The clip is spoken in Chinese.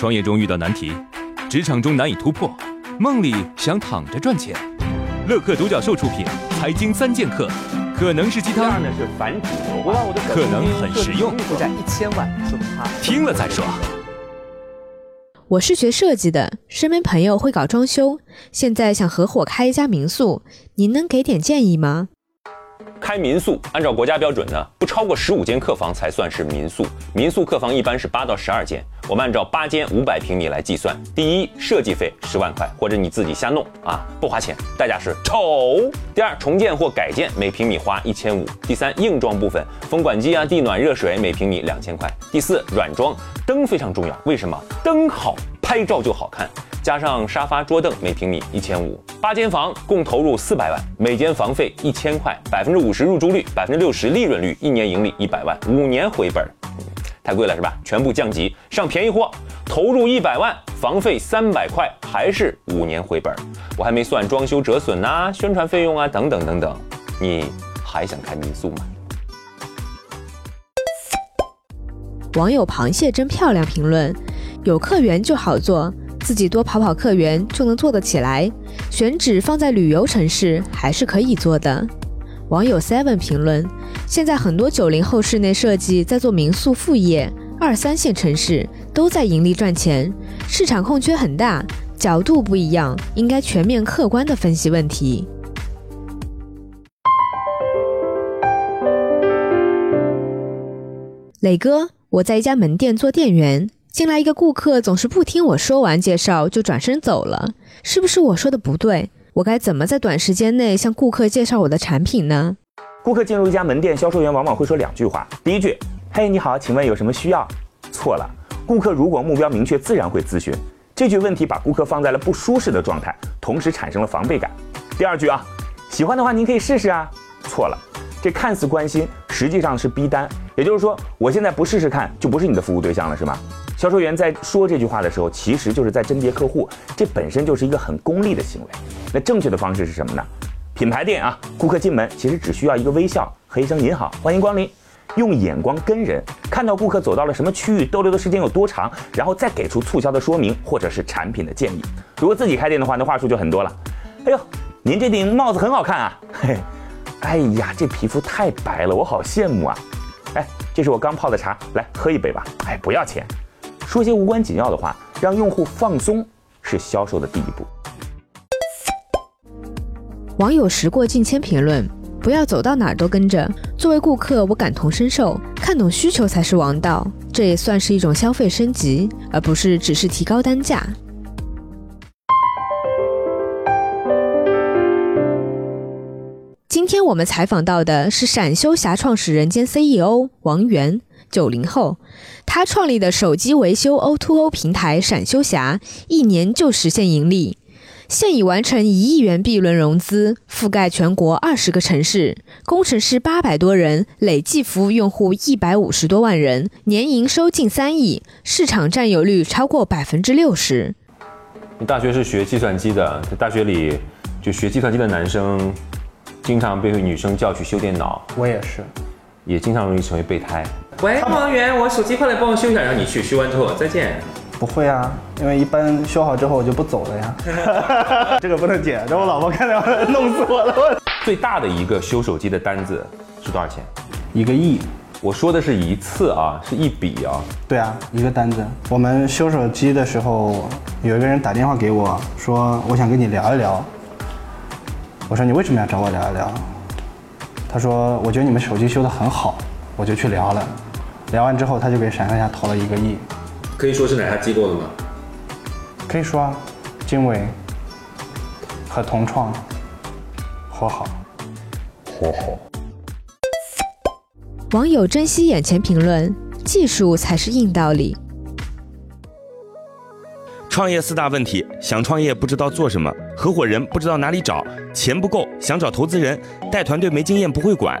创业中遇到难题，职场中难以突破，梦里想躺着赚钱。乐客独角兽出品《财经三剑客》，可能是鸡汤，呢是反主流化，可能很实用，负债一千万，说他听了再说。我是学设计的，身边朋友会搞装修，现在想合伙开一家民宿，您能给点建议吗？开民宿，按照国家标准呢，不超过十五间客房才算是民宿。民宿客房一般是八到十二间。我们按照八间五百平米来计算。第一，设计费十万块，或者你自己瞎弄啊，不花钱，代价是丑。第二，重建或改建，每平米花一千五。第三，硬装部分，风管机啊、地暖、热水，每平米两千块。第四，软装，灯非常重要，为什么？灯好，拍照就好看。加上沙发桌凳，每平米一千五，八间房共投入四百万，每间房费一千块，百分之五十入住率，百分之六十利润率，一年盈利一百万，五年回本，太贵了是吧？全部降级，上便宜货，投入一百万，房费三百块，还是五年回本。我还没算装修折损呐，宣传费用啊，等等等等。你还想开民宿吗？网友螃蟹真漂亮评论：有客源就好做。自己多跑跑客源就能做得起来，选址放在旅游城市还是可以做的。网友 seven 评论：现在很多九零后室内设计在做民宿副业，二三线城市都在盈利赚钱，市场空缺很大，角度不一样，应该全面客观的分析问题。磊哥，我在一家门店做店员。进来一个顾客，总是不听我说完介绍就转身走了，是不是我说的不对？我该怎么在短时间内向顾客介绍我的产品呢？顾客进入一家门店，销售员往往会说两句话。第一句：“嘿，你好，请问有什么需要？”错了，顾客如果目标明确，自然会咨询。这句问题把顾客放在了不舒适的状态，同时产生了防备感。第二句啊，喜欢的话您可以试试啊。错了，这看似关心，实际上是逼单。也就是说，我现在不试试看，就不是你的服务对象了，是吗？销售员在说这句话的时候，其实就是在甄别客户，这本身就是一个很功利的行为。那正确的方式是什么呢？品牌店啊，顾客进门其实只需要一个微笑和一声“您好，欢迎光临”，用眼光跟人，看到顾客走到了什么区域，逗留的时间有多长，然后再给出促销的说明或者是产品的建议。如果自己开店的话，那话术就很多了。哎呦，您这顶帽子很好看啊！嘿，哎呀，这皮肤太白了，我好羡慕啊！哎，这是我刚泡的茶，来喝一杯吧。哎，不要钱。说些无关紧要的话，让用户放松，是销售的第一步。网友时过境迁评论：不要走到哪儿都跟着。作为顾客，我感同身受，看懂需求才是王道。这也算是一种消费升级，而不是只是提高单价。今天我们采访到的是闪修侠创始人兼 CEO 王源。九零后，他创立的手机维修 O2O 平台闪修侠，一年就实现盈利，现已完成一亿元 B 轮融资，覆盖全国二十个城市，工程师八百多人，累计服务用户一百五十多万人，年营收近三亿，市场占有率超过百分之六十。你大学是学计算机的，在大学里就学计算机的男生，经常被女生叫去修电脑。我也是。也经常容易成为备胎。喂，王源，我手机快来帮我修一下，然后你去修完之后再见。不会啊，因为一般修好之后我就不走了呀。这个不能剪，让我老婆看到弄死我了。最大的一个修手机的单子是多少钱？一个亿。我说的是一次啊，是一笔啊。对啊，一个单子。我们修手机的时候，有一个人打电话给我说，我想跟你聊一聊。我说你为什么要找我聊一聊？他说：“我觉得你们手机修得很好，我就去聊了。聊完之后，他就给闪亮下投了一个亿。可以说是哪家机构的吗？可以说啊，经纬和同创和好，和好。”网友珍惜眼前评论：技术才是硬道理。创业四大问题：想创业不知道做什么，合伙人不知道哪里找，钱不够想找投资人，带团队没经验不会管，